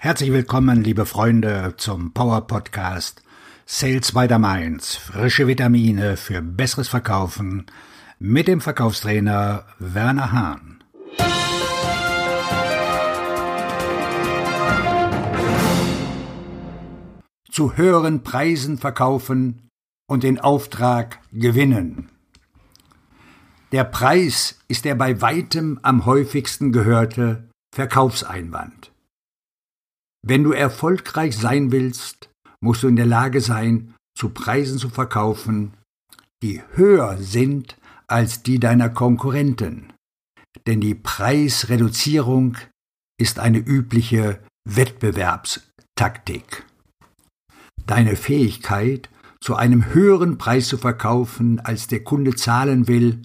Herzlich willkommen, liebe Freunde, zum Power Podcast Sales by the Mainz. Frische Vitamine für besseres Verkaufen mit dem Verkaufstrainer Werner Hahn. Zu höheren Preisen verkaufen und den Auftrag gewinnen. Der Preis ist der bei weitem am häufigsten gehörte Verkaufseinwand. Wenn du erfolgreich sein willst, musst du in der Lage sein, zu Preisen zu verkaufen, die höher sind als die deiner Konkurrenten. Denn die Preisreduzierung ist eine übliche Wettbewerbstaktik. Deine Fähigkeit, zu einem höheren Preis zu verkaufen, als der Kunde zahlen will,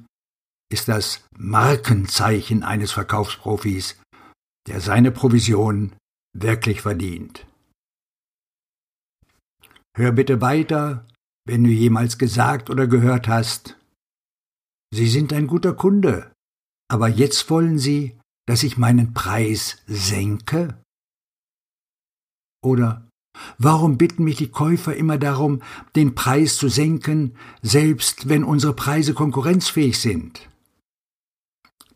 ist das Markenzeichen eines Verkaufsprofis, der seine Provision wirklich verdient. Hör bitte weiter, wenn du jemals gesagt oder gehört hast, Sie sind ein guter Kunde, aber jetzt wollen Sie, dass ich meinen Preis senke? Oder warum bitten mich die Käufer immer darum, den Preis zu senken, selbst wenn unsere Preise konkurrenzfähig sind?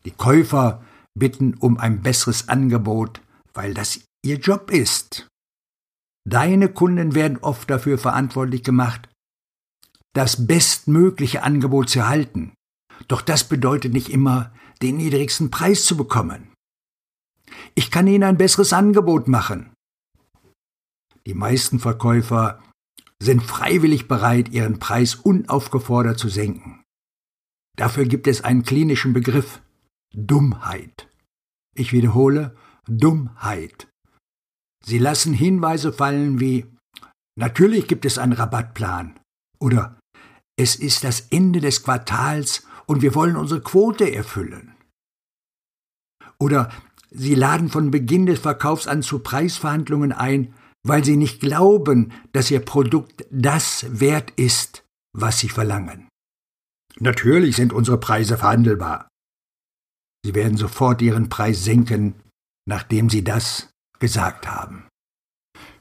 Die Käufer bitten um ein besseres Angebot, weil das ihr Job ist. Deine Kunden werden oft dafür verantwortlich gemacht, das bestmögliche Angebot zu erhalten. Doch das bedeutet nicht immer, den niedrigsten Preis zu bekommen. Ich kann Ihnen ein besseres Angebot machen. Die meisten Verkäufer sind freiwillig bereit, ihren Preis unaufgefordert zu senken. Dafür gibt es einen klinischen Begriff Dummheit. Ich wiederhole Dummheit. Sie lassen Hinweise fallen wie Natürlich gibt es einen Rabattplan oder Es ist das Ende des Quartals und wir wollen unsere Quote erfüllen. Oder Sie laden von Beginn des Verkaufs an zu Preisverhandlungen ein, weil Sie nicht glauben, dass Ihr Produkt das wert ist, was Sie verlangen. Natürlich sind unsere Preise verhandelbar. Sie werden sofort Ihren Preis senken, nachdem Sie das gesagt haben.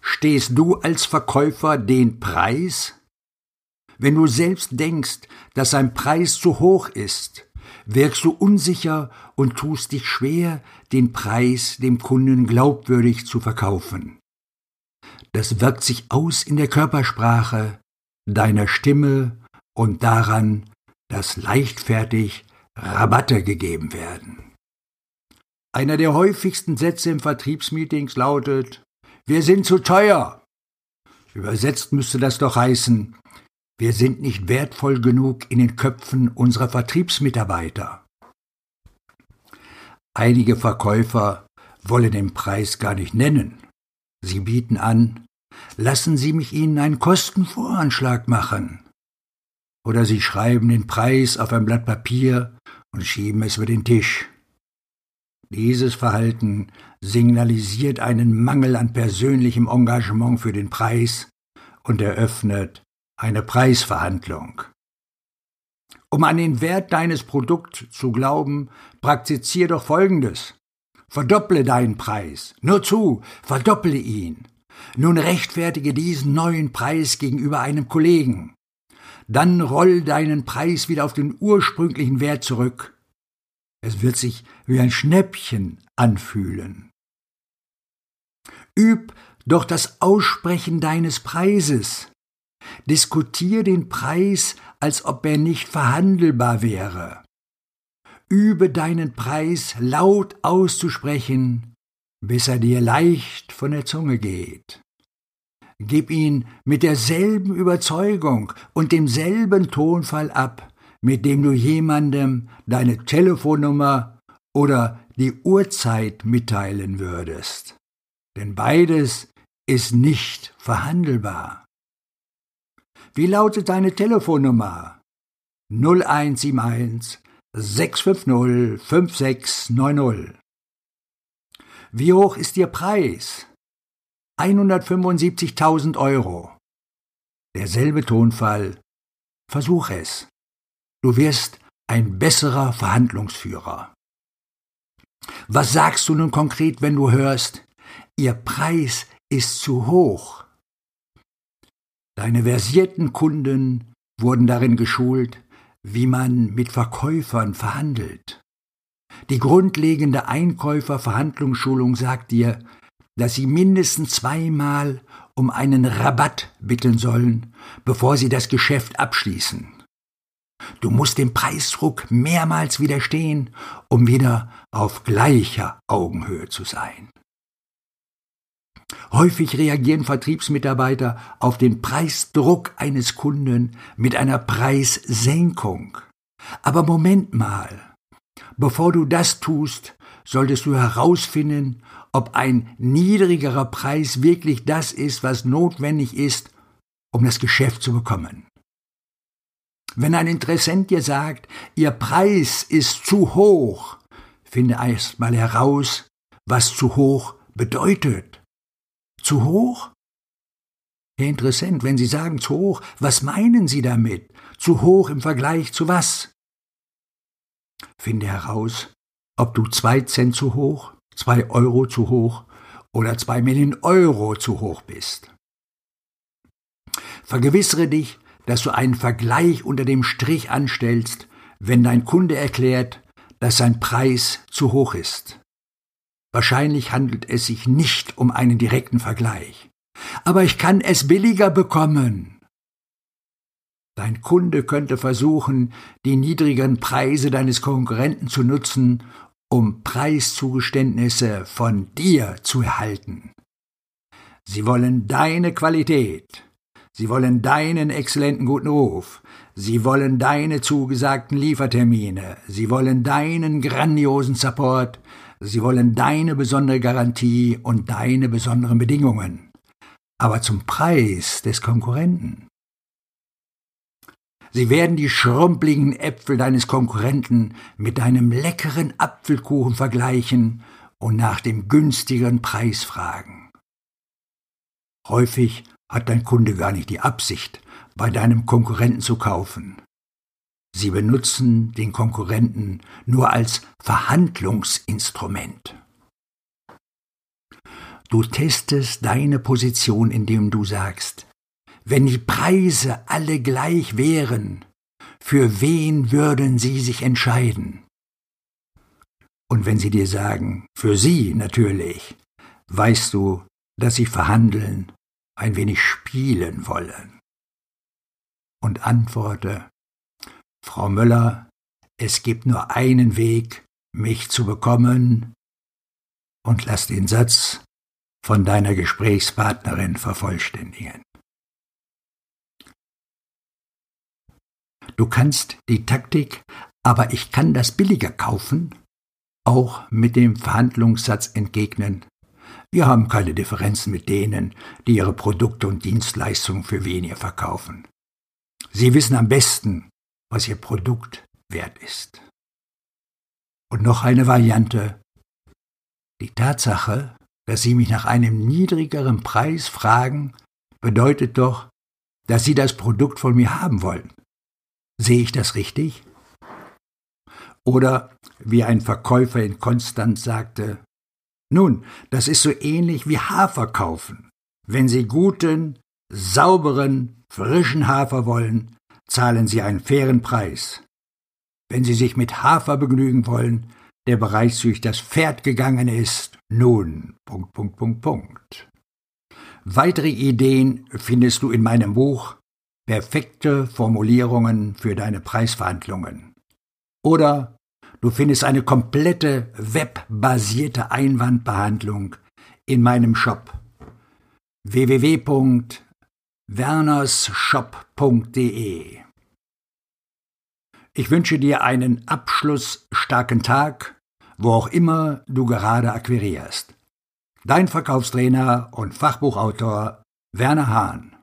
Stehst du als Verkäufer den Preis? Wenn du selbst denkst, dass ein Preis zu hoch ist, wirkst du unsicher und tust dich schwer, den Preis dem Kunden glaubwürdig zu verkaufen. Das wirkt sich aus in der Körpersprache, deiner Stimme und daran, dass leichtfertig Rabatte gegeben werden. Einer der häufigsten Sätze im Vertriebsmeetings lautet Wir sind zu teuer. Übersetzt müsste das doch heißen Wir sind nicht wertvoll genug in den Köpfen unserer Vertriebsmitarbeiter. Einige Verkäufer wollen den Preis gar nicht nennen. Sie bieten an Lassen Sie mich Ihnen einen Kostenvoranschlag machen. Oder Sie schreiben den Preis auf ein Blatt Papier und schieben es über den Tisch. Dieses Verhalten signalisiert einen Mangel an persönlichem Engagement für den Preis und eröffnet eine Preisverhandlung. Um an den Wert deines Produkts zu glauben, praktizier doch Folgendes. Verdopple deinen Preis. Nur zu, verdopple ihn. Nun rechtfertige diesen neuen Preis gegenüber einem Kollegen. Dann roll deinen Preis wieder auf den ursprünglichen Wert zurück es wird sich wie ein Schnäppchen anfühlen. Üb doch das Aussprechen deines Preises. Diskutier den Preis, als ob er nicht verhandelbar wäre. Übe deinen Preis laut auszusprechen, bis er dir leicht von der Zunge geht. Gib ihn mit derselben Überzeugung und demselben Tonfall ab, mit dem du jemandem deine Telefonnummer oder die Uhrzeit mitteilen würdest. Denn beides ist nicht verhandelbar. Wie lautet deine Telefonnummer? 0171 650 5690. Wie hoch ist Ihr Preis? 175.000 Euro. Derselbe Tonfall. Versuch es. Du wirst ein besserer Verhandlungsführer. Was sagst du nun konkret, wenn du hörst, Ihr Preis ist zu hoch. Deine versierten Kunden wurden darin geschult, wie man mit Verkäufern verhandelt. Die grundlegende Einkäuferverhandlungsschulung sagt dir, dass sie mindestens zweimal um einen Rabatt bitten sollen, bevor sie das Geschäft abschließen. Du musst dem Preisdruck mehrmals widerstehen, um wieder auf gleicher Augenhöhe zu sein. Häufig reagieren Vertriebsmitarbeiter auf den Preisdruck eines Kunden mit einer Preissenkung. Aber Moment mal. Bevor du das tust, solltest du herausfinden, ob ein niedrigerer Preis wirklich das ist, was notwendig ist, um das Geschäft zu bekommen. Wenn ein Interessent dir sagt, Ihr Preis ist zu hoch, finde erst mal heraus, was zu hoch bedeutet. Zu hoch? Herr Interessent, wenn Sie sagen zu hoch, was meinen Sie damit? Zu hoch im Vergleich zu was? Finde heraus, ob du zwei Cent zu hoch, zwei Euro zu hoch oder zwei Millionen Euro zu hoch bist. Vergewissere dich, dass du einen Vergleich unter dem Strich anstellst, wenn dein Kunde erklärt, dass sein Preis zu hoch ist. Wahrscheinlich handelt es sich nicht um einen direkten Vergleich. Aber ich kann es billiger bekommen. Dein Kunde könnte versuchen, die niedrigen Preise deines Konkurrenten zu nutzen, um Preiszugeständnisse von dir zu erhalten. Sie wollen deine Qualität. Sie wollen deinen exzellenten guten Ruf. Sie wollen deine zugesagten Liefertermine. Sie wollen deinen grandiosen Support. Sie wollen deine besondere Garantie und deine besonderen Bedingungen. Aber zum Preis des Konkurrenten. Sie werden die schrumpeligen Äpfel deines Konkurrenten mit deinem leckeren Apfelkuchen vergleichen und nach dem günstigeren Preis fragen. Häufig hat dein Kunde gar nicht die Absicht, bei deinem Konkurrenten zu kaufen. Sie benutzen den Konkurrenten nur als Verhandlungsinstrument. Du testest deine Position, indem du sagst, wenn die Preise alle gleich wären, für wen würden Sie sich entscheiden? Und wenn sie dir sagen, für Sie natürlich, weißt du, dass sie verhandeln, ein wenig spielen wollen. Und antworte, Frau Müller, es gibt nur einen Weg, mich zu bekommen, und lass den Satz von deiner Gesprächspartnerin vervollständigen. Du kannst die Taktik, aber ich kann das billiger kaufen, auch mit dem Verhandlungssatz entgegnen. Wir haben keine Differenzen mit denen, die ihre Produkte und Dienstleistungen für weniger verkaufen. Sie wissen am besten, was ihr Produkt wert ist. Und noch eine Variante. Die Tatsache, dass Sie mich nach einem niedrigeren Preis fragen, bedeutet doch, dass Sie das Produkt von mir haben wollen. Sehe ich das richtig? Oder wie ein Verkäufer in Konstanz sagte, nun, das ist so ähnlich wie Hafer kaufen. Wenn Sie guten, sauberen, frischen Hafer wollen, zahlen Sie einen fairen Preis. Wenn Sie sich mit Hafer begnügen wollen, der bereits durch das Pferd gegangen ist, nun, Punkt, Punkt, Punkt, Punkt. Weitere Ideen findest du in meinem Buch perfekte Formulierungen für deine Preisverhandlungen. Oder du findest eine komplette webbasierte Einwandbehandlung in meinem Shop www.wernershop.de. Ich wünsche dir einen abschlussstarken Tag, wo auch immer du gerade akquirierst. Dein Verkaufstrainer und Fachbuchautor Werner Hahn